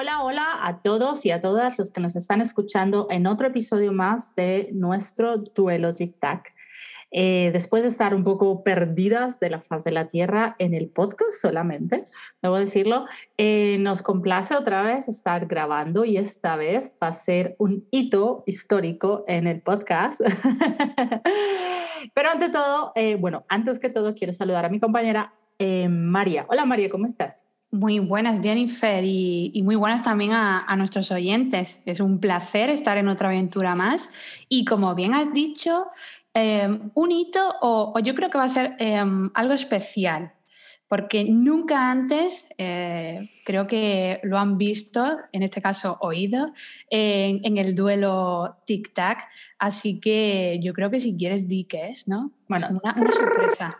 Hola, hola a todos y a todas los que nos están escuchando en otro episodio más de nuestro duelo tic-tac. Eh, después de estar un poco perdidas de la faz de la Tierra en el podcast solamente, debo decirlo, eh, nos complace otra vez estar grabando y esta vez va a ser un hito histórico en el podcast. Pero ante todo, eh, bueno, antes que todo quiero saludar a mi compañera María. Hola María, ¿cómo estás? Muy buenas, Jennifer, y, muy buenas también a, nuestros oyentes. Es un placer estar en otra aventura más. Y como bien has dicho, Em, un hito o, yo creo que va a ser em, algo especial, porque nunca antes, eh, creo que lo han visto, en este caso oído, en, el duelo tic-tac, así que yo creo que si quieres di qué es, ¿no? Bueno, una, sorpresa.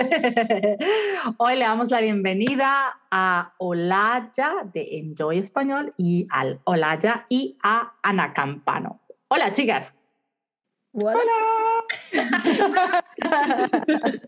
Hoy le damos la bienvenida a Olaya de Enjoy Español y al Olaya y a Ana Campano. Hola, chicas. ¡Hola!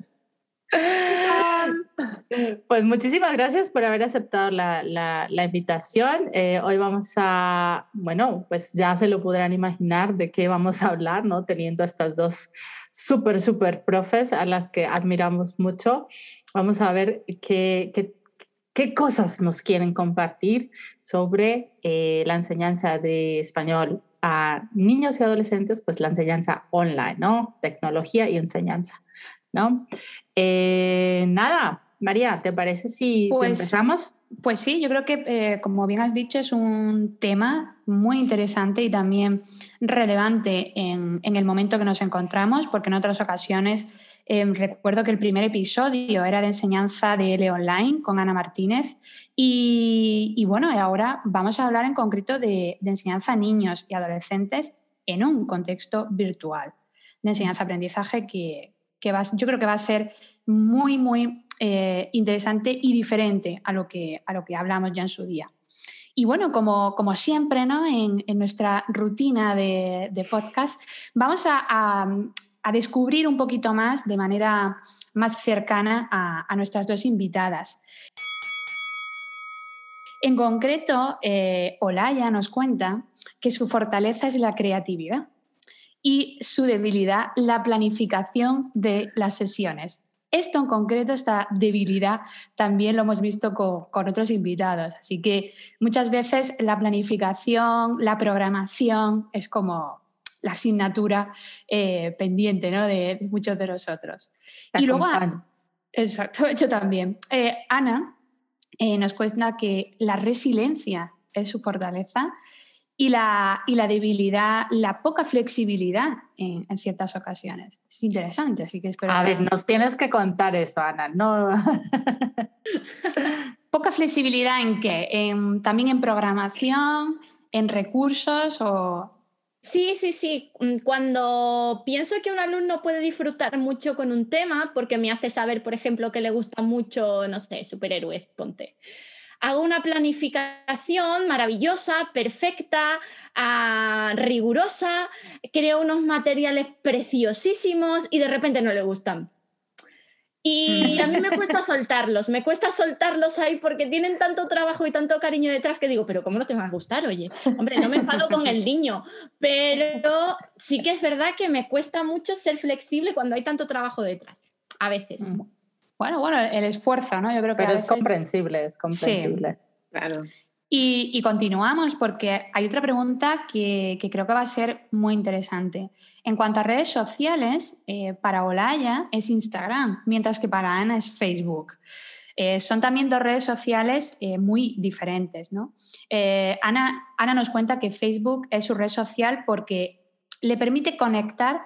pues muchísimas gracias por haber aceptado la, la, invitación. Eh, hoy vamos a, bueno, pues ya se lo podrán imaginar de qué vamos a hablar, ¿no? Teniendo estas dos súper, súper profes a las que admiramos mucho. Vamos a ver qué, qué, qué cosas nos quieren compartir sobre eh, la enseñanza de español a niños y adolescentes, pues la enseñanza online, ¿no? Tecnología y enseñanza, ¿no? Eh, nada, María, ¿te parece si, pues, empezamos? Pues sí, yo creo que, eh, como bien has dicho, es un tema muy interesante y también relevante en, el momento que nos encontramos, porque en otras ocasiones Em, recuerdo que el primer episodio era de enseñanza de L Online con Ana Martínez y, bueno, ahora vamos a hablar en concreto de, enseñanza a niños y adolescentes en un contexto virtual, de enseñanza-aprendizaje que, yo creo que va a ser muy, muy eh, interesante y diferente a lo, que, a lo que hablamos ya en su día. Y bueno, como, como siempre, ¿no? En, nuestra rutina de, podcast, vamos a, a descubrir un poquito más de manera más cercana a, nuestras dos invitadas. En concreto, eh, Olaya nos cuenta que su fortaleza es la creatividad y su debilidad la planificación de las sesiones. Esto en concreto, esta debilidad, también lo hemos visto con, con, otros invitados. Así que muchas veces la planificación, la programación es como la asignatura eh, pendiente ¿no? de, muchos de nosotros. y luego, exacto, hecho también. Eh, Ana eh, nos cuenta que la resiliencia es su fortaleza y la, y la debilidad, la poca flexibilidad en, ciertas ocasiones. Es interesante, así que espero. A ver, nos tienes que contar eso, Ana. No. poca flexibilidad en qué? En, también en programación, en recursos o Sí, sí, sí. Mm, cuando pienso que un alumno puede disfrutar mucho con un tema, porque me hace saber, por ejemplo, que le gusta mucho, no sé, superhéroes, ponte. Hago una planificación maravillosa, perfecta, ah, rigurosa, creo unos materiales preciosísimos y de repente no le gustan. Y a mí me cuesta soltarlos, me cuesta soltarlos ahí porque tienen tanto trabajo y tanto cariño detrás que digo, pero ¿cómo no te va a gustar? Oye, hombre, no me enfado con el niño, pero sí que es verdad que me cuesta mucho ser flexible cuando hay tanto trabajo detrás, a veces. Mm. Bueno, bueno, el esfuerzo, ¿no? Yo creo que... Pero es comprensible, es comprensible. claro. Y, continuamos porque hay otra pregunta que, creo que va a ser muy interesante. En cuanto a redes sociales, eh, para Olaya es Instagram, mientras que para Ana es Facebook. Eh, son también dos redes sociales eh, muy diferentes. ¿no? Ana, Ana nos cuenta que Facebook es su red social porque le permite conectar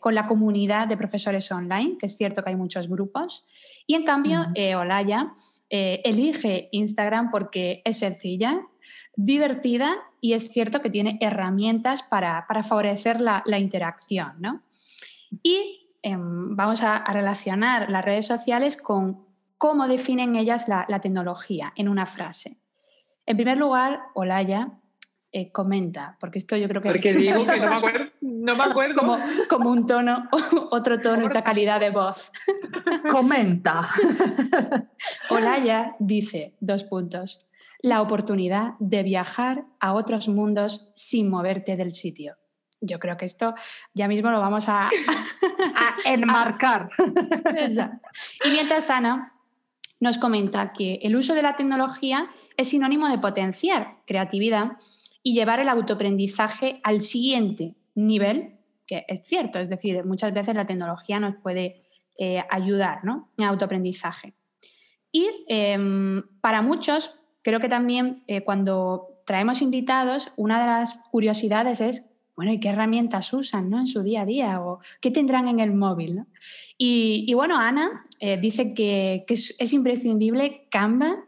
con la comunidad de profesores online, que es cierto que hay muchos grupos, y en cambio, Olaya eh, elige Instagram porque es sencilla, divertida y es cierto que tiene herramientas para, favorecer la, interacción. Y em, vamos a, relacionar las redes sociales con cómo definen ellas la, tecnología en una frase. En primer lugar, Olaya eh, comenta, porque esto yo creo que... Porque digo que no me acuerdo. No me acuerdo. Como, como un tono, otro tono y otra calidad de voz. Comenta. Olaya dice, dos puntos. la oportunidad de viajar a otros mundos sin moverte del sitio. Yo creo que esto ya mismo lo vamos a, enmarcar. Exacto. Y mientras Ana nos comenta que el uso de la tecnología es sinónimo de potenciar creatividad y llevar el autoaprendizaje al siguiente nivel, que es cierto, es decir, muchas veces la tecnología nos puede eh, ayudar ¿no? en autoaprendizaje. Y em, para muchos, creo que también eh, cuando traemos invitados, una de las curiosidades es, bueno, ¿y qué herramientas usan ¿no? en su día a día? ¿O qué tendrán en el móvil? Y, bueno, Ana eh, dice que, es, imprescindible Canva,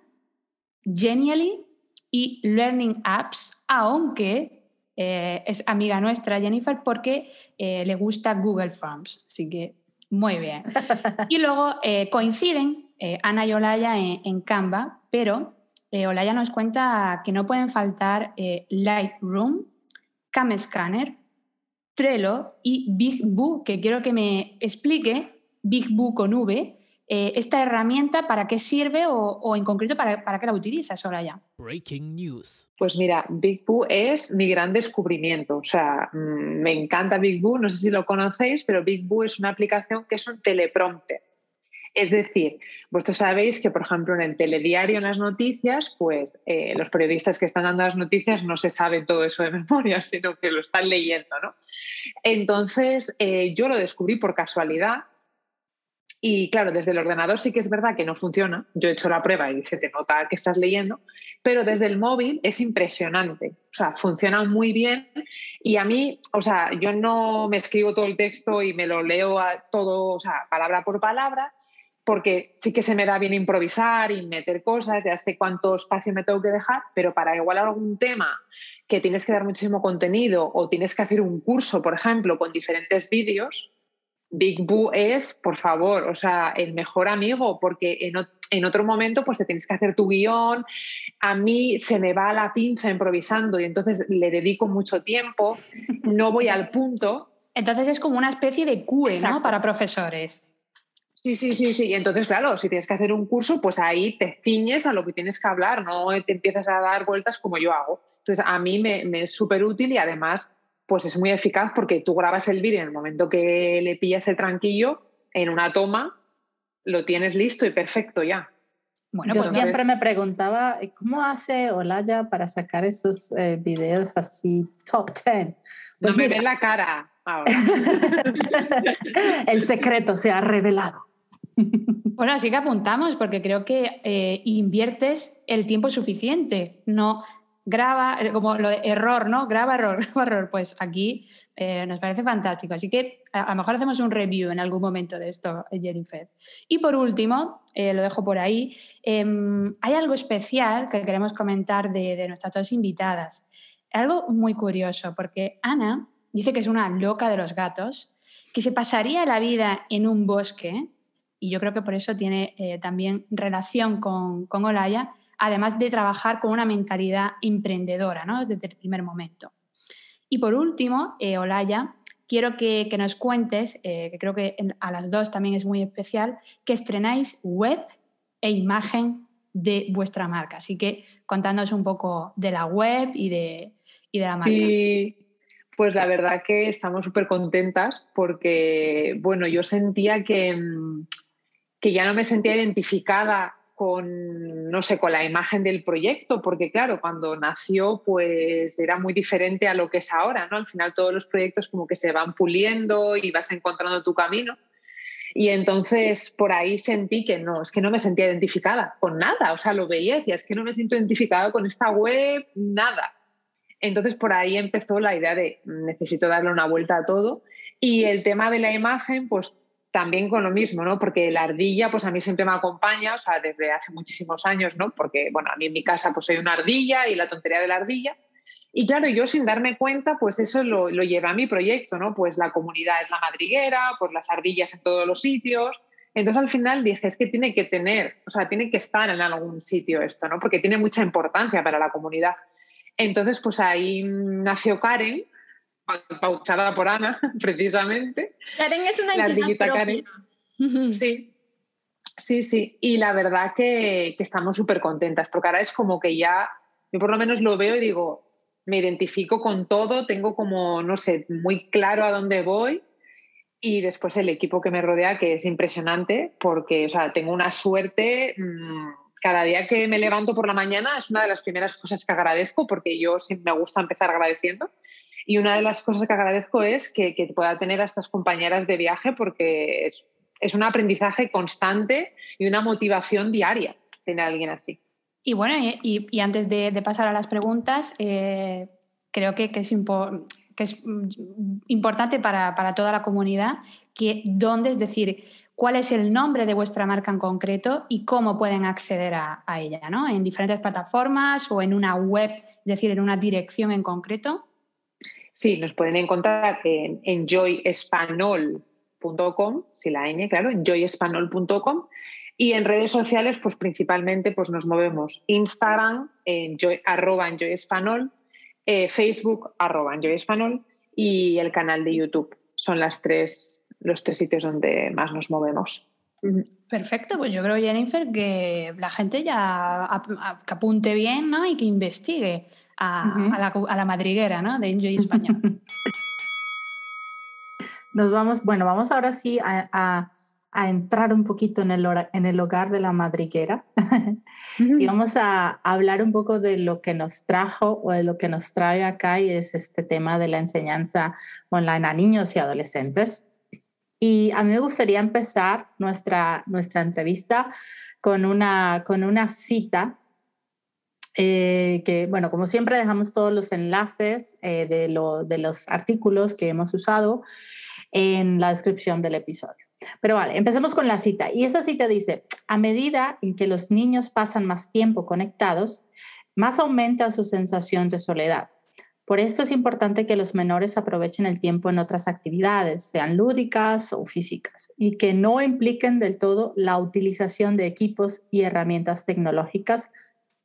Genially y Learning Apps, aunque eh, es amiga nuestra, Jennifer, porque le gusta Google Forms. Así que muy bien. Y luego coinciden Ana y Olaya en Canva, pero eh, Olaya nos cuenta que no pueden faltar eh, Lightroom, Cam Scanner, Trello y Big Boo, que quiero que me explique, Big Boo con V, eh, esta herramienta para qué sirve o, en concreto para, para, qué la utilizas, Olaya. Breaking news. Pues mira, Big Boo es mi gran descubrimiento. O sea, mm, me encanta Big Boo, no sé si lo conocéis, pero Big Boo es una aplicación que es un teleprompter. Es decir, vosotros sabéis que, por ejemplo, en el telediario, en las noticias, pues eh, los periodistas que están dando las noticias no se saben todo eso de memoria, sino que lo están leyendo, ¿no? Entonces, eh, yo lo descubrí por casualidad y claro, desde el ordenador sí que es verdad que no funciona. Yo he hecho la prueba y se te nota que estás leyendo, pero desde el móvil es impresionante. O sea, funciona muy bien y a mí, o sea, yo no me escribo todo el texto y me lo leo todo, o sea, palabra por palabra, porque sí que se me da bien improvisar y meter cosas, ya sé cuánto espacio me tengo que dejar, pero para igual algún tema que tienes que dar muchísimo contenido o tienes que hacer un curso, por ejemplo, con diferentes vídeos, Big Boo es, por favor, o sea, el mejor amigo, porque en, otro momento pues te tienes que hacer tu guion, a mí se me va la pinza improvisando y entonces le dedico mucho tiempo, no voy al punto. Entonces es como una especie de QE, ¿no? Para profesores. Sí, sí, sí, sí. Entonces, claro, si tienes que hacer un curso, pues ahí te ciñes a lo que tienes que hablar, no te empiezas a dar vueltas como yo hago. Entonces, a mí me, es súper útil y además, pues es muy eficaz porque tú grabas el vídeo en el momento que le pillas el tranquillo, en una toma, lo tienes listo y perfecto ya. Bueno, yo pues siempre me preguntaba, ¿cómo hace Olaya para sacar esos eh, videos así top 10? Pues no me ve la cara ahora. el secreto se ha revelado. Bueno, así que apuntamos, porque creo que eh, inviertes el tiempo suficiente, no graba, eh, como lo de error, ¿no? Graba error, graba error. Pues aquí eh, nos parece fantástico. Así que a, lo mejor hacemos un review en algún momento de esto, Jennifer. Y por último, lo dejo por ahí, em, hay algo especial que queremos comentar de, de nuestras dos invitadas. Algo muy curioso, porque Ana dice que es una loca de los gatos, que se pasaría la vida en un bosque y yo creo que por eso tiene eh, también relación con, con, Olaya, además de trabajar con una mentalidad emprendedora ¿no? desde el primer momento. Y por último, eh, Olaya, quiero que, nos cuentes, eh, que creo que a las dos también es muy especial, que estrenáis web e imagen de vuestra marca. Así que contándonos un poco de la web y de, y de la marca. Sí. Pues la verdad que estamos súper contentas porque, bueno, yo sentía que, que ya no me sentía identificada con, no sé, con la imagen del proyecto, porque claro, cuando nació pues era muy diferente a lo que es ahora, ¿no? Al final todos los proyectos como que se van puliendo y vas encontrando tu camino. Y entonces por ahí sentí que no, es que no me sentía identificada con nada, o sea, lo veía decía, es que no me siento identificada con esta web, nada. Entonces por ahí empezó la idea de necesito darle una vuelta a todo. Y el tema de la imagen, pues también con lo mismo, ¿no? Porque la ardilla, pues a mí siempre me acompaña, o sea, desde hace muchísimos años, ¿no? Porque, bueno, a mí en mi casa pues soy una ardilla y la tontería de la ardilla. Y claro, yo sin darme cuenta, pues eso lo, lo lleva a mi proyecto, ¿no? Pues la comunidad es la madriguera, pues las ardillas en todos los sitios. Entonces al final dije, es que tiene que tener, o sea, tiene que estar en algún sitio esto, ¿no? Porque tiene mucha importancia para la comunidad. Entonces, pues ahí nació Karen, pautada por Ana, precisamente. Karen es una la Karen. Sí. Sí, sí, y la verdad que, que estamos súper contentas, porque ahora es como que ya, yo por lo menos lo veo y digo, me identifico con todo, tengo como, no sé, muy claro a dónde voy y después el equipo que me rodea, que es impresionante, porque o sea, tengo una suerte, mmm, cada día que me levanto por la mañana es una de las primeras cosas que agradezco, porque yo siempre me gusta empezar agradeciendo. Y una de las cosas que agradezco es que, que pueda tener a estas compañeras de viaje, porque es, es un aprendizaje constante y una motivación diaria tener a alguien así. Y bueno, y, y antes de, pasar a las preguntas, eh, creo que, es que, es importante para, para, toda la comunidad que dónde, es decir, cuál es el nombre de vuestra marca en concreto y cómo pueden acceder a, a ella, ¿no? En diferentes plataformas o en una web, es decir, en una dirección en concreto. Sí, nos pueden encontrar en enjoyespanol.com, si la ñ, claro, enjoyespanol.com y en redes sociales, pues principalmente pues nos movemos Instagram, en joy, arroba en Español, eh, Facebook, arroba en Español y el canal de YouTube. Son las tres, los tres sitios donde más nos movemos. Perfecto, pues yo creo, Jennifer, que la gente ya que apunte bien ¿no? y que investigue a, uh -huh. a, la, a la, madriguera ¿no? de Enjoy Español. Nos vamos, bueno, vamos ahora sí a, a a entrar un poquito en el, en el hogar de la madriguera y vamos a hablar un poco de lo que nos trajo o de lo que nos trae acá y es este tema de la enseñanza online a niños y adolescentes. Y a mí me gustaría empezar nuestra, nuestra entrevista con una, con una cita eh, que, bueno, como siempre dejamos todos los enlaces eh, de, lo, de los artículos que hemos usado en la descripción del episodio. Pero vale, empecemos con la cita. Y esa cita dice, a medida en que los niños pasan más tiempo conectados, más aumenta su sensación de soledad. Por esto es importante que los menores aprovechen el tiempo en otras actividades, sean lúdicas o físicas, y que no impliquen del todo la utilización de equipos y herramientas tecnológicas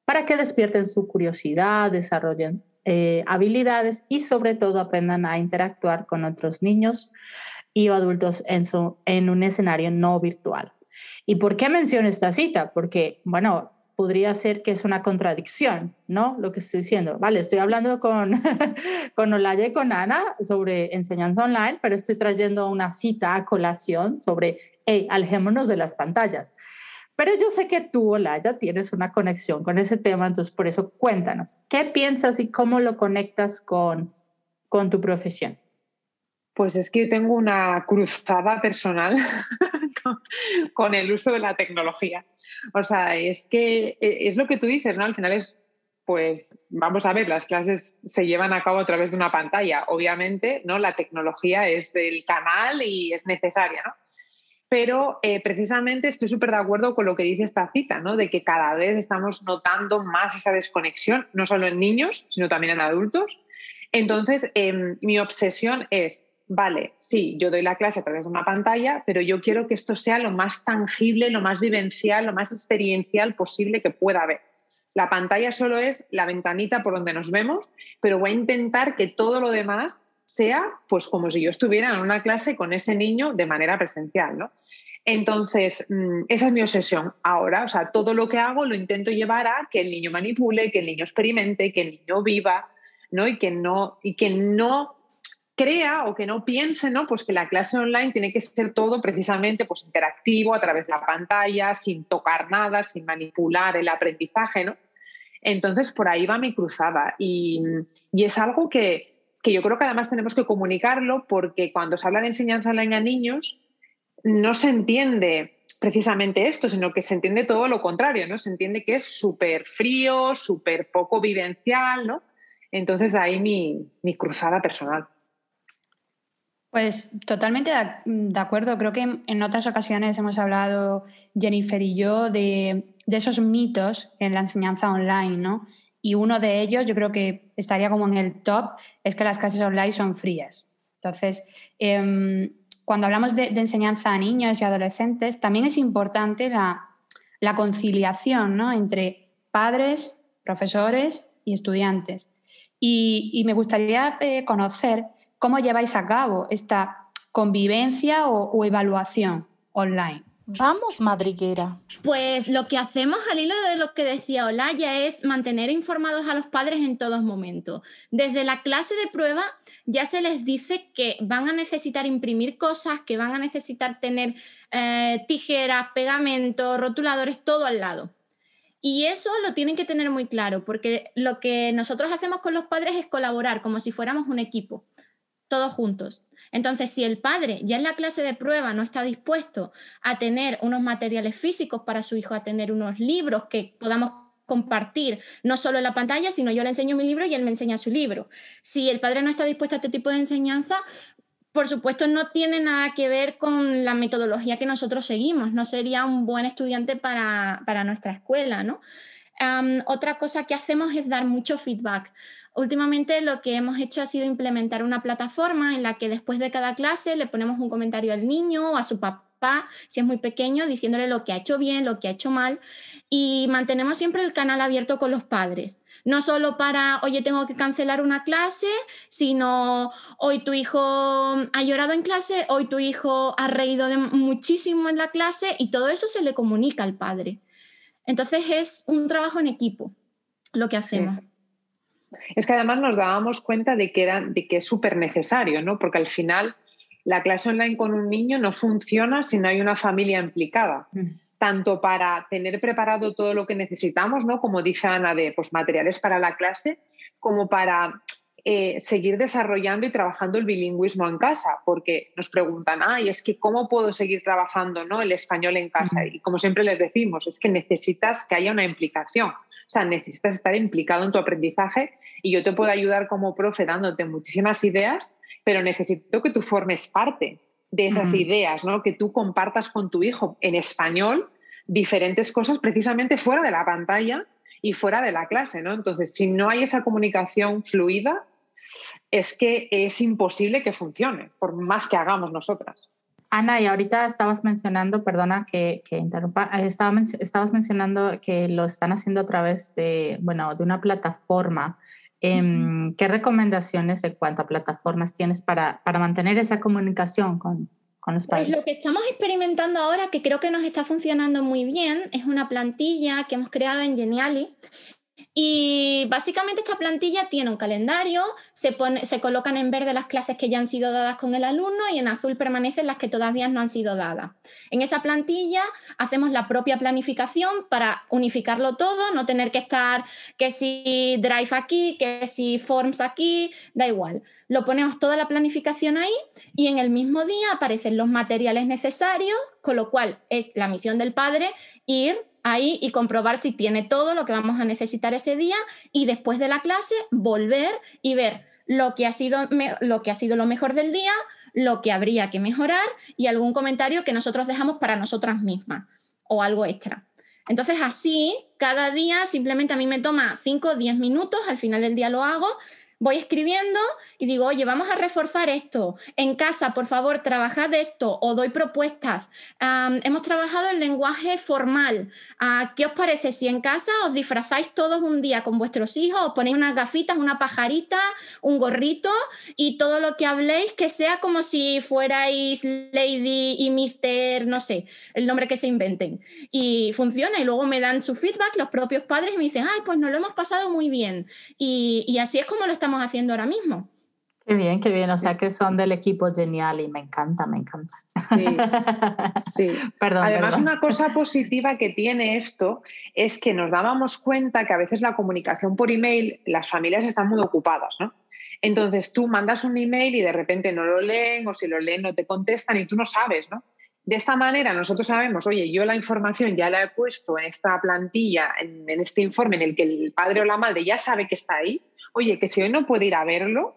para que despierten su curiosidad, desarrollen eh, habilidades y sobre todo aprendan a interactuar con otros niños y adultos en, su, en un escenario no virtual. ¿Y por qué menciono esta cita? Porque, bueno, podría ser que es una contradicción, ¿no? Lo que estoy diciendo. Vale, estoy hablando con, con Olaya y con Ana sobre enseñanza online, pero estoy trayendo una cita a colación sobre, hey, alejémonos de las pantallas. Pero yo sé que tú, Olaya, tienes una conexión con ese tema, entonces por eso cuéntanos, ¿qué piensas y cómo lo conectas con, con tu profesión? Pues es que yo tengo una cruzada personal con el uso de la tecnología. O sea, es que e, es lo que tú dices, ¿no? Al final es, pues, vamos a ver, las clases se llevan a cabo a través de una pantalla. Obviamente, ¿no? La tecnología es el canal y es necesaria, ¿no? Pero eh, precisamente estoy súper de acuerdo con lo que dice esta cita, ¿no? De que cada vez estamos notando más esa desconexión, no solo en niños, sino también en adultos. Entonces, eh, mi obsesión es vale, sí, yo doy la clase a través de una pantalla, pero yo quiero que esto sea lo más tangible, lo más vivencial, lo más experiencial posible que pueda haber. La pantalla solo es la ventanita por donde nos vemos, pero voy a intentar que todo lo demás sea pues como si yo estuviera en una clase con ese niño de manera presencial, ¿no? Entonces, mm, esa es mi obsesión ahora, o sea, todo lo que hago lo intento llevar a que el niño manipule, que el niño experimente, que el niño viva, ¿no? Y que no, y que no crea o que no piense ¿no? Pues que la clase online tiene que ser todo precisamente pues, interactivo a través de la pantalla, sin tocar nada, sin manipular el aprendizaje. ¿no? Entonces, por ahí va mi cruzada y, y es algo que, que, yo creo que además tenemos que comunicarlo porque cuando se habla de enseñanza online a niños, no se entiende precisamente esto, sino que se entiende todo lo contrario, ¿no? Se entiende que es súper frío, súper poco vivencial, ¿no? Entonces ahí mi, mi cruzada personal. Pues totalmente de, acuerdo. Creo que en otras ocasiones hemos hablado, Jennifer y yo, de, esos mitos en la enseñanza online, ¿no? Y uno de ellos, yo creo que estaría como en el top, es que las clases online son frías. Entonces, eh, cuando hablamos de, enseñanza a niños y adolescentes, también es importante la, conciliación ¿no? entre padres, profesores y estudiantes. Y, y me gustaría eh, conocer ¿Cómo lleváis a cabo esta convivencia o, o evaluación online? Vamos, madriguera. Pues lo que hacemos al hilo de lo que decía Olaya es mantener informados a los padres en todos momentos. Desde la clase de prueba ya se les dice que van a necesitar imprimir cosas, que van a necesitar tener eh, tijeras, pegamentos, rotuladores, todo al lado. Y eso lo tienen que tener muy claro, porque lo que nosotros hacemos con los padres es colaborar como si fuéramos un equipo, todos juntos. Entonces, si el padre ya en la clase de prueba no está dispuesto a tener unos materiales físicos para su hijo, a tener unos libros que podamos compartir, no solo en la pantalla, sino yo le enseño mi libro y él me enseña su libro. Si el padre no está dispuesto a este tipo de enseñanza, por supuesto no tiene nada que ver con la metodología que nosotros seguimos, no sería un buen estudiante para, nuestra escuela, ¿no? otra cosa que hacemos es dar mucho feedback. Últimamente lo que hemos hecho ha sido implementar una plataforma en la que después de cada clase le ponemos un comentario al niño o a su papá, si es muy pequeño, diciéndole lo que ha hecho bien, lo que ha hecho mal, y mantenemos siempre el canal abierto con los padres. No solo para, oye, tengo que cancelar una clase, sino hoy tu hijo ha llorado en clase, hoy tu hijo ha reído muchísimo en la clase y todo eso se le comunica al padre. Entonces es un trabajo en equipo lo que hacemos. Es que además nos dábamos cuenta de que, era, de que es súper necesario, ¿no? Porque al final la clase online con un niño no funciona si no hay una familia implicada. Mm. Tanto para tener preparado todo lo que necesitamos, ¿no? Como dice Ana, de pues, materiales para la clase, como para eh, seguir desarrollando y trabajando el bilingüismo en casa, porque nos preguntan, ay, es que cómo puedo seguir trabajando ¿no? el español en casa. Y como siempre les decimos, es que necesitas que haya una implicación. O sea, necesitas estar implicado en tu aprendizaje y yo te puedo ayudar como profe dándote muchísimas ideas, pero necesito que tú formes parte de esas ideas, ¿no? Que tú compartas con tu hijo en español diferentes cosas precisamente fuera de la pantalla y fuera de la clase, ¿no? Entonces, si no hay esa comunicación fluida, es que es imposible que funcione, por más que hagamos nosotras. Ana, y ahorita estabas mencionando, perdona que, interrumpa, eh, estabas mencionando que lo están haciendo a través de, bueno, de una plataforma. Em, ¿Qué recomendaciones en cuanto a plataformas tienes para, para mantener esa comunicación con, con los padres? Pues lo que estamos experimentando ahora, que creo que nos está funcionando muy bien, es una plantilla que hemos creado en Geniali y básicamente esta plantilla tiene un calendario, se, pone, se colocan en verde las clases que ya han sido dadas con el alumno y en azul permanecen las que todavía no han sido dadas. En esa plantilla hacemos la propia planificación para unificarlo todo, no tener que estar que si Drive aquí, que si Forms aquí, da igual. Lo ponemos toda la planificación ahí y en el mismo día aparecen los materiales necesarios, con lo cual es la misión del padre ir ahí y comprobar si tiene todo lo que vamos a necesitar ese día y después de la clase volver y ver lo que ha sido, lo, que ha sido lo mejor del día, lo que habría que mejorar y algún comentario que nosotros dejamos para nosotras mismas o algo extra. Entonces así, cada día simplemente a mí me toma 5 o 10 minutos, al final del día lo hago, voy escribiendo y digo, oye, vamos a reforzar esto. En casa, por favor, trabajad esto o doy propuestas. hemos trabajado el lenguaje formal. Ah, ¿Qué os parece si en casa os disfrazáis todos un día con vuestros hijos, os ponéis unas gafitas, una pajarita, un gorrito y todo lo que habléis que sea como si fuerais Lady y Mister, no sé, el nombre que se inventen. Y funciona y luego me dan su feedback los propios padres y me dicen, ay, pues nos lo hemos pasado muy bien. Y, y así es como lo estamos haciendo ahora mismo. Qué bien, qué bien. O sea que son del equipo genial y me encanta, me encanta. Sí, perdón. Además, una cosa positiva que tiene esto es que nos dábamos cuenta que a veces la comunicación por email, las familias están muy ocupadas, ¿no? Entonces tú mandas un email y de repente no lo leen o si lo leen no te contestan y tú no sabes, ¿no? De esta manera nosotros sabemos, oye, yo la información ya la he puesto en esta plantilla, en este informe en el que el padre o la madre ya sabe que está ahí, oye, que si hoy no puede ir a verlo,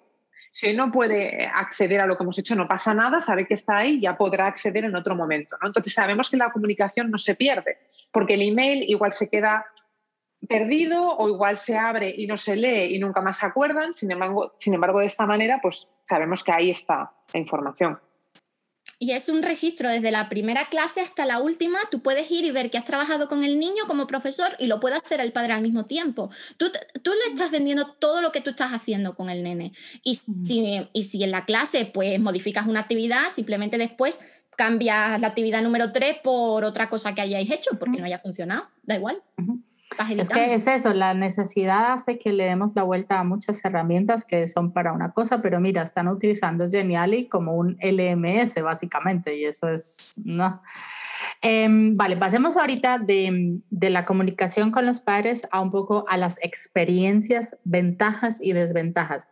si hoy no puede acceder a lo que hemos hecho, no pasa nada, sabe que está ahí, ya podrá acceder en otro momento. Entonces sabemos que la comunicación no se pierde, porque el email igual se queda perdido o igual se abre y no se lee y nunca más se acuerdan. Sin embargo, sin embargo de esta manera, pues sabemos que ahí está la información y es un registro desde la primera clase hasta la última. Tú puedes ir y ver que has trabajado con el niño como profesor y lo puede hacer el padre al mismo tiempo. Tú, tú le estás vendiendo todo lo que tú estás haciendo con el nene. Y si, y si en la clase pues modificas una actividad, simplemente después cambias la actividad número 3 por otra cosa que hayáis hecho porque no haya funcionado, da igual. Es que es eso, la necesidad hace que le demos la vuelta a muchas herramientas que son para una cosa, pero mira, están utilizando Geniali como un LMS básicamente y eso es, no. Em, vale, pasemos ahorita de, de, la comunicación con los padres a un poco a las experiencias, ventajas y desventajas.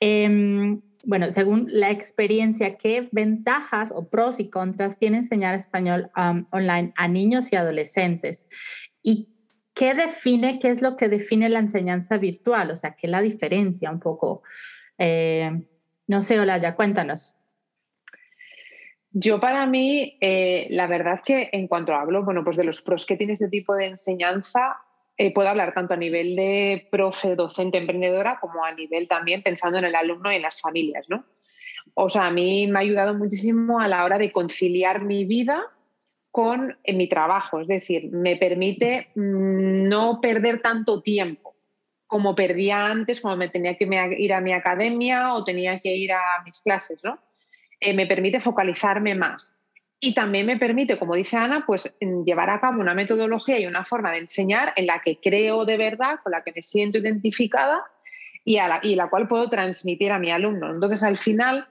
Eh, bueno, según la experiencia, ¿qué ventajas o pros y contras tiene enseñar español online a niños y adolescentes? ¿Y qué define, qué es lo que define la enseñanza virtual? O sea, ¿qué es la diferencia un poco? Eh, no sé, Olaya, cuéntanos. Yo para mí, eh, la verdad que en cuanto hablo, bueno, pues de los pros que tiene este tipo de enseñanza, eh, puedo hablar tanto a nivel de profe, docente, emprendedora, como a nivel también pensando en el alumno y en las familias, ¿no? O sea, a mí me ha ayudado muchísimo a la hora de conciliar mi vida con mi trabajo, es decir, me permite mm, no perder tanto tiempo como perdía antes, como me tenía que ir a mi academia o tenía que ir a mis clases, ¿no? Eh, me permite focalizarme más. Y también me permite, como dice Ana, pues llevar a cabo una metodología y una forma de enseñar en la que creo de verdad, con la que me siento identificada y, la, y la cual puedo transmitir a mi alumno. Entonces, al final,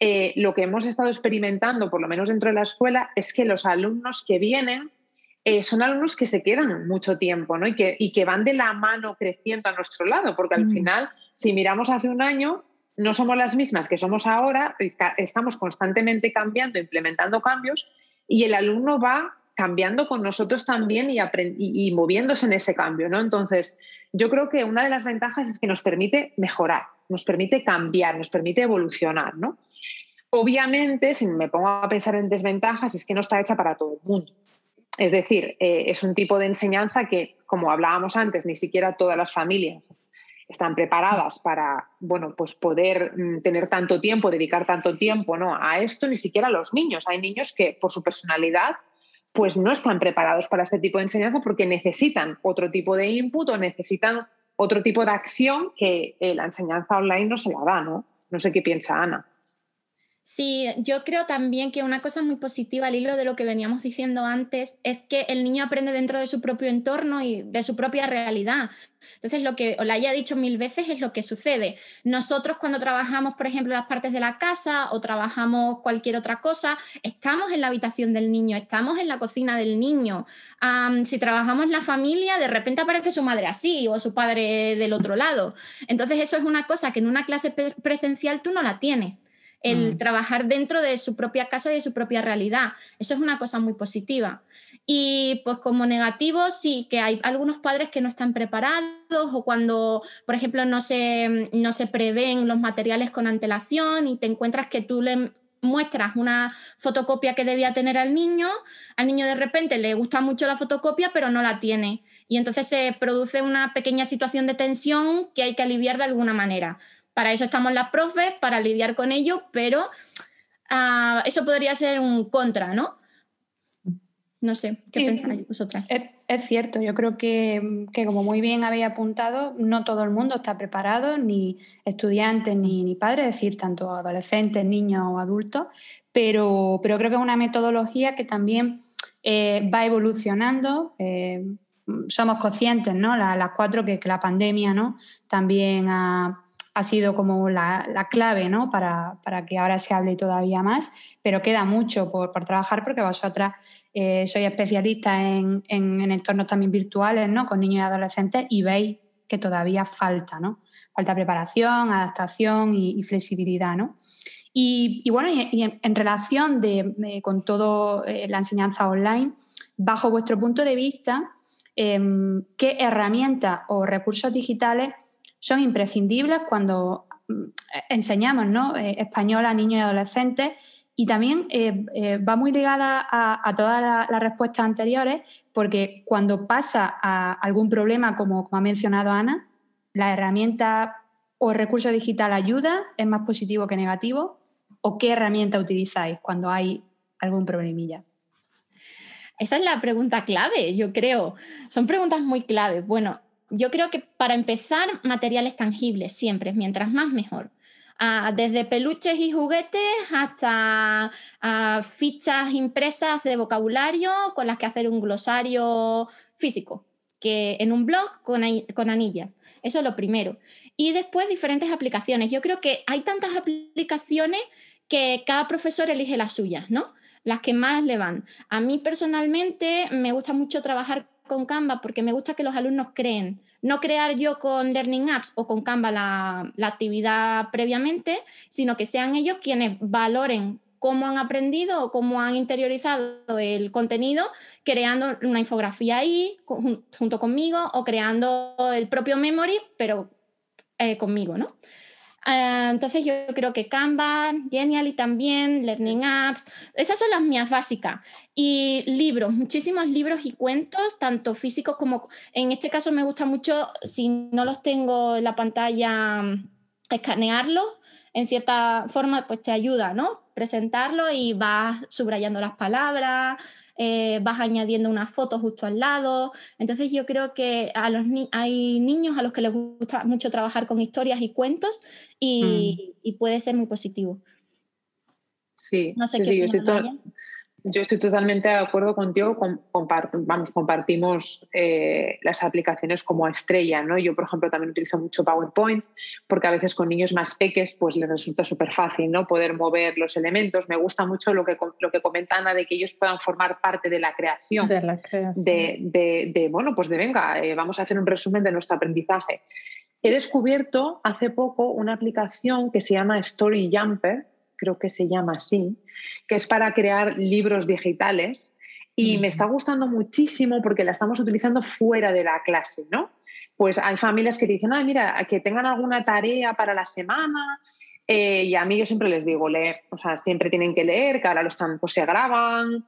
eh, lo que hemos estado experimentando, por lo menos dentro de la escuela, es que los alumnos que vienen eh, son alumnos que se quedan mucho tiempo ¿no? y, que, y que van de la mano creciendo a nuestro lado, porque al mm. final, si miramos hace un año, no somos las mismas que somos ahora, estamos constantemente cambiando, implementando cambios y el alumno va cambiando con nosotros también y, y, moviéndose en ese cambio. ¿no? Entonces, yo creo que una de las ventajas es que nos permite mejorar, nos permite cambiar, nos permite evolucionar. ¿no? Obviamente, si me pongo a pensar en desventajas, es que no está hecha para todo el mundo. Es decir, eh, es un tipo de enseñanza que, como hablábamos antes, ni siquiera todas las familias están preparadas para bueno, pues poder mm, tener tanto tiempo, dedicar tanto tiempo ¿no? a esto, ni siquiera los niños. Hay niños que por su personalidad pues no están preparados para este tipo de enseñanza porque necesitan otro tipo de input o necesitan otro tipo de acción que eh, la enseñanza online no se la da, ¿no? No sé qué piensa Ana. Sí, yo creo también que una cosa muy positiva al hilo de lo que veníamos diciendo antes es que el niño aprende dentro de su propio entorno y de su propia realidad. Entonces, lo que os haya dicho mil veces es lo que sucede. Nosotros cuando trabajamos, por ejemplo, las partes de la casa o trabajamos cualquier otra cosa, estamos en la habitación del niño, estamos en la cocina del niño. si trabajamos la familia, de repente aparece su madre así o su padre del otro lado. Entonces, eso es una cosa que en una clase presencial tú no la tienes el mm. trabajar dentro de su propia casa y de su propia realidad. Eso es una cosa muy positiva. Y pues como negativo, sí que hay algunos padres que no están preparados o cuando, por ejemplo, no se, no se prevén los materiales con antelación y te encuentras que tú le muestras una fotocopia que debía tener al niño, al niño de repente le gusta mucho la fotocopia, pero no la tiene. Y entonces se produce una pequeña situación de tensión que hay que aliviar de alguna manera. Para eso estamos las profes, para lidiar con ello, pero ah, eso podría ser un contra, ¿no? No sé, ¿qué pensáis vosotras? Es, cierto, yo creo que, como muy bien habéis apuntado, no todo el mundo está preparado, ni estudiantes ni, ni padres, es decir, tanto adolescentes, niños o adultos, pero, pero creo que es una metodología que también eh, va evolucionando. Eh, somos conscientes, ¿no? Las, cuatro que, que, la pandemia, ¿no? También ha ha sido como la, clave ¿no? para, que ahora se hable todavía más, pero queda mucho por, trabajar porque vosotras eh, sois especialistas en, entornos también virtuales, ¿no? con niños y adolescentes, y veis que todavía falta, ¿no? Falta preparación, adaptación y, flexibilidad, ¿no? Y, bueno, y, en, relación de, con toda eh, la enseñanza online, bajo vuestro punto de vista, em, ¿qué herramientas o recursos digitales son imprescindibles cuando mm, enseñamos ¿no? Eh, español a niños y adolescentes y también eh, eh, va muy ligada a, todas las respuestas anteriores porque cuando pasa a algún problema, como, ha mencionado Ana, la herramienta o recurso digital ayuda, es más positivo que negativo, o qué herramienta utilizáis cuando hay algún problemilla. Esa es la pregunta clave, yo creo. Son preguntas muy claves. Bueno, yo creo que para empezar, materiales tangibles siempre, mientras más mejor. desde peluches y juguetes hasta fichas impresas de vocabulario con las que hacer un glosario físico, que en un blog con, con anillas. Eso es lo primero. Y después diferentes aplicaciones. Yo creo que hay tantas aplicaciones que cada profesor elige las suyas, ¿no? Las que más le van. A mí personalmente me gusta mucho trabajar con Canva porque me gusta que los alumnos creen. No crear yo con Learning Apps o con Canva la, actividad previamente, sino que sean ellos quienes valoren cómo han aprendido o cómo han interiorizado el contenido, creando una infografía ahí junto conmigo o creando el propio memory, pero eh, conmigo, ¿no? Ah, entonces yo creo que Canva, Genially también, Learning Apps, esas son las mías básicas. Y libros, muchísimos libros y cuentos, tanto físicos como, en este caso me gusta mucho, si no los tengo en la pantalla, escanearlos. En cierta forma, pues te ayuda, ¿no? Presentarlo y vas subrayando las palabras, eh, vas añadiendo una foto justo al lado. Entonces yo creo que a los hay niños a los que les gusta mucho trabajar con historias y cuentos y, mm. y puede ser muy positivo. Sí, no sé qué sí, yo estoy totalmente de acuerdo contigo, vamos, compartimos eh, las aplicaciones como estrella, ¿no? Yo, por ejemplo, también utilizo mucho PowerPoint porque a veces con niños más pequeños pues les resulta súper fácil, ¿no? Poder mover los elementos. Me gusta mucho lo que, lo que comenta Ana de que ellos puedan formar parte de la creación. De la creación. De, bueno, pues de venga, eh, vamos a hacer un resumen de nuestro aprendizaje. He descubierto hace poco una aplicación que se llama Story Jumper, creo que se llama así, que es para crear libros digitales y me está gustando muchísimo porque la estamos utilizando fuera de la clase, ¿no? Pues hay familias que dicen, ah, mira, que tengan alguna tarea para la semana. Eh, y a mí yo siempre les digo leer, o sea, siempre tienen que leer, que ahora lo están, pues se graban,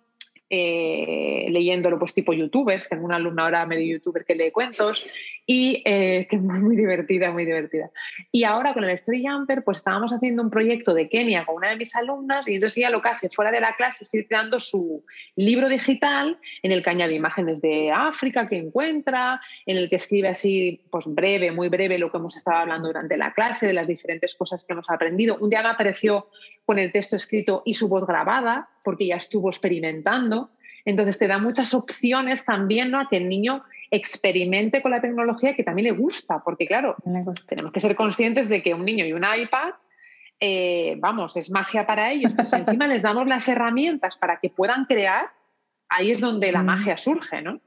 eh, leyéndolo pues tipo youtubers, tengo una alumna ahora medio youtuber que lee cuentos y eh, que es muy, divertida, muy divertida. Y ahora con el Story Jumper pues estábamos haciendo un proyecto de Kenia con una de mis alumnas y entonces ella lo que hace fuera de la clase es ir creando su libro digital en el que añade imágenes de África que encuentra, en el que escribe así pues breve, muy breve lo que hemos estado hablando durante la clase, de las diferentes cosas que hemos aprendido. Un día me apareció con el texto escrito y su voz grabada, porque ya estuvo experimentando. Entonces te da muchas opciones también ¿no? a que el niño experimente con la tecnología que también le gusta, porque claro, tenemos que ser conscientes de que un niño y un iPad, eh, vamos, es magia para ellos, pues encima les damos las herramientas para que puedan crear, ahí es donde la mm. magia surge, ¿no?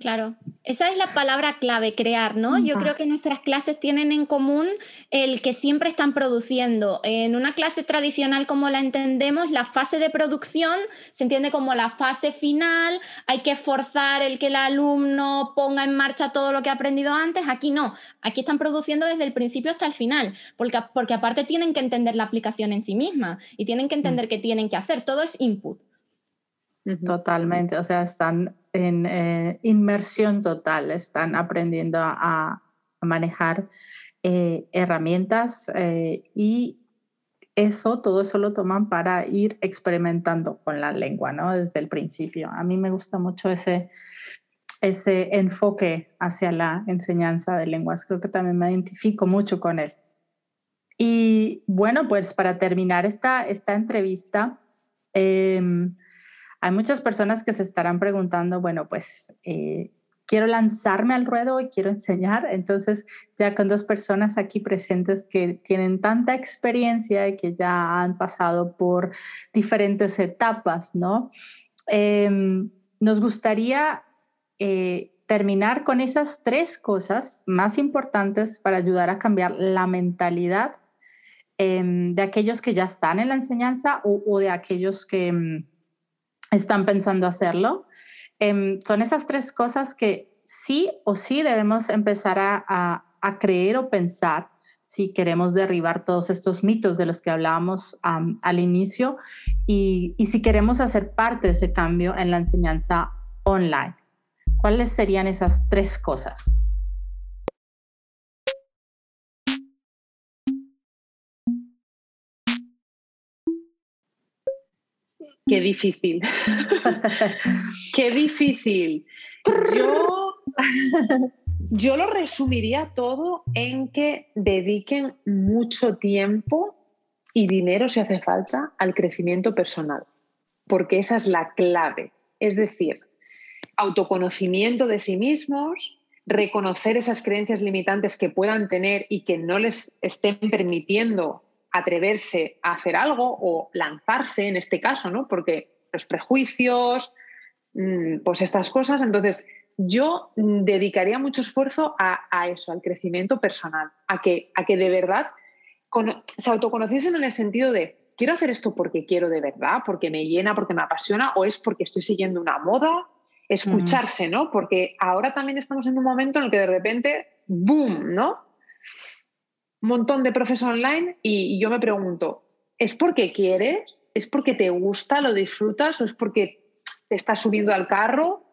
Claro, esa es la palabra clave, crear, ¿no? Yo creo que nuestras clases tienen en común el que siempre están produciendo. En una clase tradicional como la entendemos, la fase de producción se entiende como la fase final, hay que forzar el que el alumno ponga en marcha todo lo que ha aprendido antes. Aquí no, aquí están produciendo desde el principio hasta el final, porque, porque aparte tienen que entender la aplicación en sí misma y tienen que entender mm. qué tienen que hacer, todo es input. Totalmente, o sea, están en eh, inmersión total, están aprendiendo a, manejar eh, herramientas eh, y eso, todo eso lo toman para ir experimentando con la lengua, ¿no? Desde el principio. A mí me gusta mucho ese, ese enfoque hacia la enseñanza de lenguas. Creo que también me identifico mucho con él. Y bueno, pues para terminar esta, esta entrevista, em, hay muchas personas que se estarán preguntando, bueno, pues eh, quiero lanzarme al ruedo y quiero enseñar. Entonces, ya con dos personas aquí presentes que tienen tanta experiencia y que ya han pasado por diferentes etapas, ¿no? Em, nos gustaría eh, terminar con esas tres cosas más importantes para ayudar a cambiar la mentalidad em, de aquellos que ya están en la enseñanza o de aquellos que em, están pensando hacerlo. Em, son esas tres cosas que sí o sí debemos empezar a, creer o pensar si queremos derribar todos estos mitos de los que hablábamos al inicio y, y si queremos hacer parte de ese cambio en la enseñanza online. ¿Cuáles serían esas tres cosas? Qué difícil. Qué difícil. Yo, Yo lo resumiría todo en que dediquen mucho tiempo y dinero, si hace falta, al crecimiento personal, porque esa es la clave. Es decir, autoconocimiento de sí mismos, reconocer esas creencias limitantes que puedan tener y que no les estén permitiendo atreverse a hacer algo o lanzarse en este caso, ¿no? Porque los prejuicios, mm, pues estas cosas. Entonces, yo dedicaría mucho esfuerzo a, eso, al crecimiento personal, a que, a que de verdad se autoconociesen en el sentido de, quiero hacer esto porque quiero de verdad, porque me llena, porque me apasiona, o es porque estoy siguiendo una moda, escucharse, ¿no? Porque ahora también estamos en un momento en el que de repente, ¡boom!, ¿no? Montón de profes online y, yo me pregunto, ¿es porque quieres? ¿Es porque te gusta, lo disfrutas o es porque te estás subiendo al carro?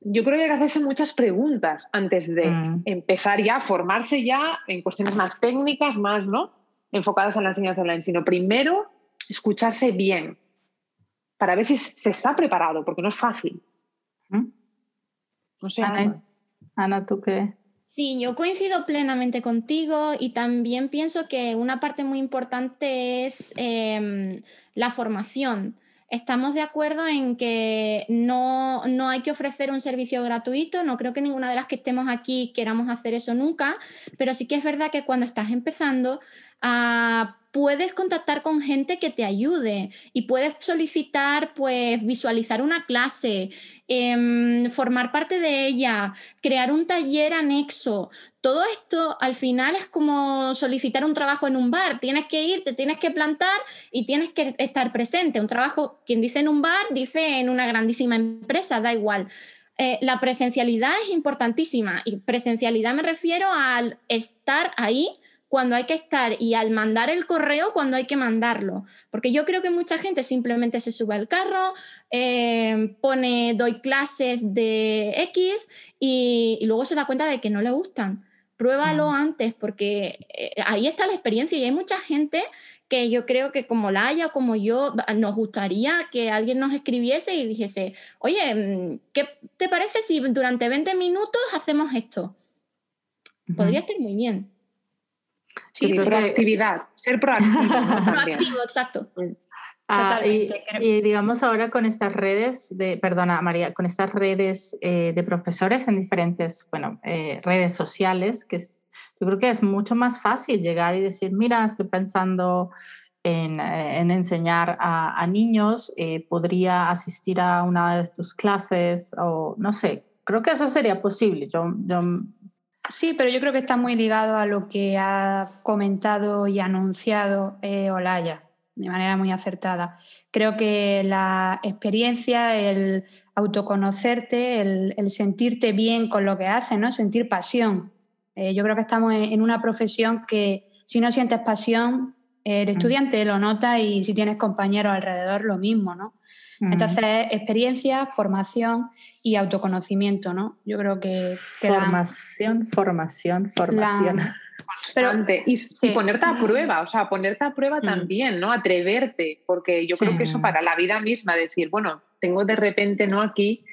Yo creo que hay que hacerse muchas preguntas antes de mm. empezar ya a formarse ya en cuestiones más técnicas, más, ¿no? Enfocadas en la enseñanza online, sino primero escucharse bien para ver si se está preparado, porque no es fácil. No sé, Ana, ¿tú qué? Sí, yo coincido plenamente contigo y también pienso que una parte muy importante es em, la formación. Estamos de acuerdo en que no, no, hay que ofrecer un servicio gratuito, no creo que ninguna de las que estemos aquí queramos hacer eso nunca, pero sí que es verdad que cuando estás empezando a puedes contactar con gente que te ayude y puedes solicitar, pues, visualizar una clase, em, formar parte de ella, crear un taller anexo. Todo esto al final es como solicitar un trabajo en un bar. Tienes que ir, te tienes que plantar y tienes que estar presente. Un trabajo, quien dice en un bar, dice en una grandísima empresa, da igual. Eh, la presencialidad es importantísima y presencialidad me refiero al estar ahí cuando hay que estar y al mandar el correo cuando hay que mandarlo. Porque yo creo que mucha gente simplemente se sube al carro, eh, pone, doy clases de X y, luego se da cuenta de que no le gustan. Pruébalo mm. antes porque eh, ahí está la experiencia y hay mucha gente que yo creo que como Laia o como yo, nos gustaría que alguien nos escribiese y dijese, oye, mm, ¿qué te parece si durante 20 minutos hacemos esto? Podría estar muy bien. Sí, proactividad, ser proactivo. proactivo, exacto. Ah, y, digamos ahora con estas redes de, perdona María, con estas redes eh, de profesores en diferentes, bueno, eh, redes sociales, que yo creo que es mucho más fácil llegar y decir, mira, estoy pensando en, eh, en enseñar a, a niños, podría asistir a una de tus clases o no sé, creo que eso sería posible. Yo, yo Sí, pero yo creo que está muy ligado a lo que ha comentado y anunciado eh, Olaya de manera muy acertada. Creo que la experiencia, el autoconocerte, el, sentirte bien con lo que haces, ¿no? sentir pasión. Eh, yo creo que estamos en, una profesión que si no sientes pasión, el mm. estudiante lo nota y si tienes compañeros alrededor, lo mismo. ¿no? Entonces, experiencia, formación y autoconocimiento, ¿no? Yo creo que... formación, formación, formación. Pero, y, ponerte a prueba, o sea, ponerte a prueba mm. también, ¿no? Atreverte, porque yo creo que eso para la vida misma, decir, bueno, tengo de repente, ¿no? Aquí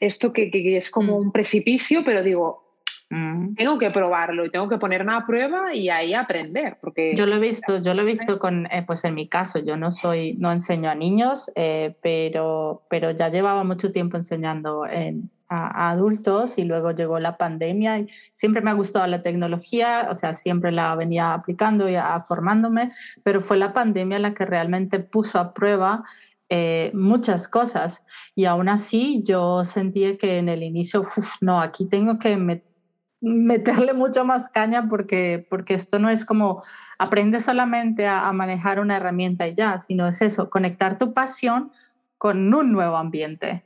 esto que, que es como mm. un precipicio, pero digo, Mm. Tengo que probarlo y tengo que ponerme a prueba y ahí aprender. Porque yo lo he visto, yo lo he visto con, eh, pues en mi caso, yo no soy, no enseño a niños, eh, pero, pero ya llevaba mucho tiempo enseñando a, adultos y luego llegó la pandemia y siempre me ha gustado la tecnología, o sea, siempre la venía aplicando y formándome, pero fue la pandemia la que realmente puso a prueba eh, muchas cosas y aún así yo sentía que en el inicio, no, aquí tengo que meter meterle mucho más caña porque, porque esto no es como aprende solamente a, manejar una herramienta y ya, sino es eso, conectar tu pasión con un nuevo ambiente.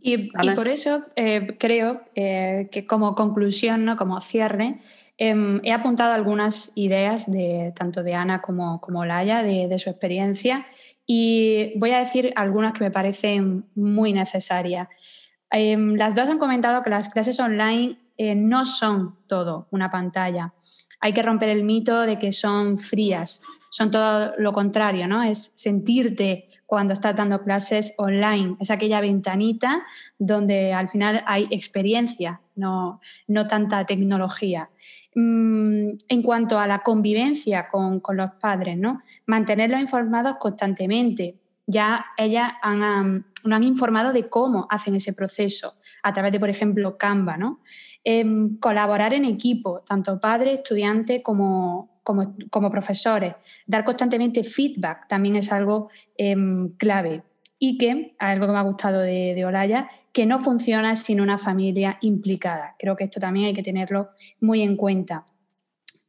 Y, por eso eh, creo eh, que como conclusión, ¿no? como cierre, em, he apuntado algunas ideas de tanto de Ana como, como Laia, de, de su experiencia, y voy a decir algunas que me parecen muy necesarias. Em, las dos han comentado que las clases online eh, no son todo una pantalla. Hay que romper el mito de que son frías. son todo lo contrario, ¿no? Es sentirte cuando estás dando clases online. Es aquella ventanita donde al final hay experiencia, no, no tanta tecnología. Mm, en cuanto a la convivencia con, los padres, ¿no? mantenerlos informados constantemente. Ya ellas han, nos han informado de cómo hacen ese proceso a través de, por ejemplo, Canva. ¿no? Em, colaborar en equipo, tanto padres, estudiantes como, como, profesores. Dar constantemente feedback también es algo em, clave. Y que, algo que me ha gustado de, de, Olaya, que no funciona sin una familia implicada. Creo que esto también hay que tenerlo muy en cuenta.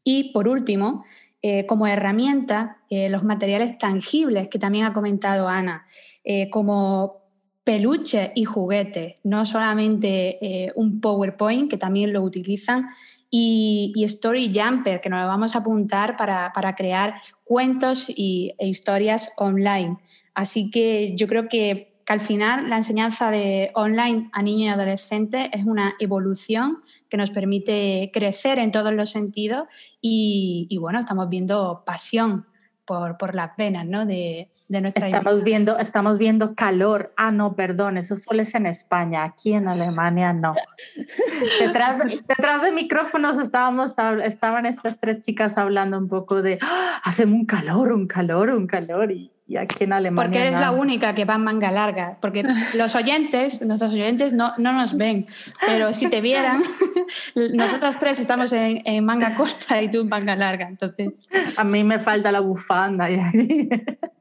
Y por último, eh, como herramienta, eh, los materiales tangibles que también ha comentado Ana, eh, como peluches y juguetes, no solamente un PowerPoint, que también lo utilizan, y, Story Jumper, que nos lo vamos a apuntar para, crear cuentos y, e historias online. Así que yo creo que, al final la enseñanza de online a niños y adolescentes es una evolución que nos permite crecer en todos los sentidos y, y bueno, estamos viendo pasión por, por las venas ¿no? de, de nuestra estamos viendo Estamos viendo calor. Ah, no, perdón, eso solo es en España, aquí en Alemania no. detrás, detrás de micrófonos estábamos, estaban estas tres chicas hablando un poco de, ¡Ah! hace un calor, un calor, un calor. Y, y aquí en Alemania. Porque eres la única que va en manga larga, porque los oyentes, nuestros oyentes no, no nos ven, pero si te vieran, nosotras tres estamos en, en, manga corta y tú en manga larga, entonces... A mí me falta la bufanda.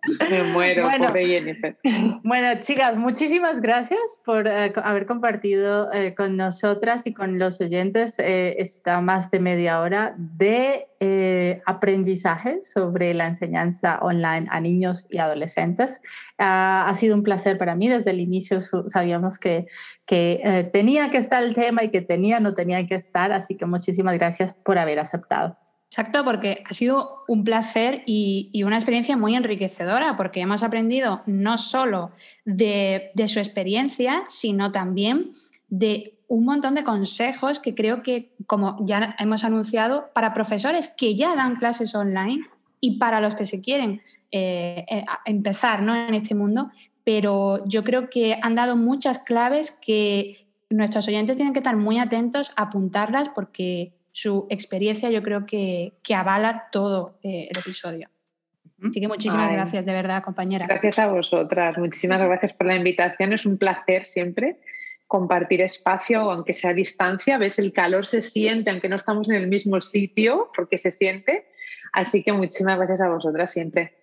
Me muero, bueno, pobre Jennifer. Bueno, chicas, muchísimas gracias por eh, haber compartido eh, con nosotras y con los oyentes eh, esta más de media hora de aprendizaje sobre la enseñanza online a niños y adolescentes. Ah, ha sido un placer para mí. Desde el inicio sabíamos que, que tenía que estar el tema y que tenía, no tenía que estar. Así que muchísimas gracias por haber aceptado. Exacto, porque ha sido un placer y, una experiencia muy enriquecedora, porque hemos aprendido no solo de, su experiencia, sino también de un montón de consejos que creo que, como ya hemos anunciado, para profesores que ya dan clases online y para los que se quieren eh, eh, empezar ¿no? en este mundo, pero yo creo que han dado muchas claves que nuestros oyentes tienen que estar muy atentos a apuntarlas porque su experiencia yo creo que, que avala todo eh, el episodio. Así que muchísimas gracias, de verdad, compañera. Gracias a vosotras, muchísimas gracias por la invitación, es un placer siempre compartir espacio, aunque sea a distancia, ves el calor se siente, aunque no estamos en el mismo sitio, porque se siente. Así que muchísimas gracias a vosotras siempre.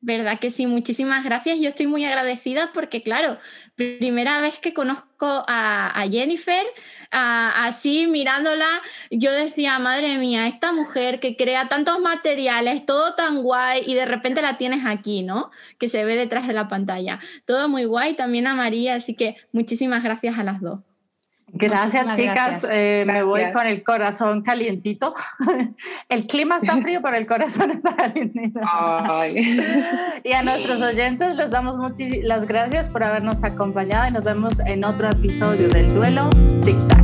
¿Verdad que sí? Muchísimas gracias. Yo estoy muy agradecida porque, claro, primera vez que conozco a, Jennifer, así mirándola, yo decía, madre mía, esta mujer que crea tantos materiales, todo tan guay, y de repente la tienes aquí, ¿no? Que se ve detrás de la pantalla. Todo muy guay, también a María, así que muchísimas gracias a las dos. Gracias, chicas. Eh, me voy con el corazón calientito. El clima está frío, pero el corazón está calientito. Y a nuestros oyentes les damos las gracias por habernos acompañado y nos vemos en otro episodio del duelo Tic Tac.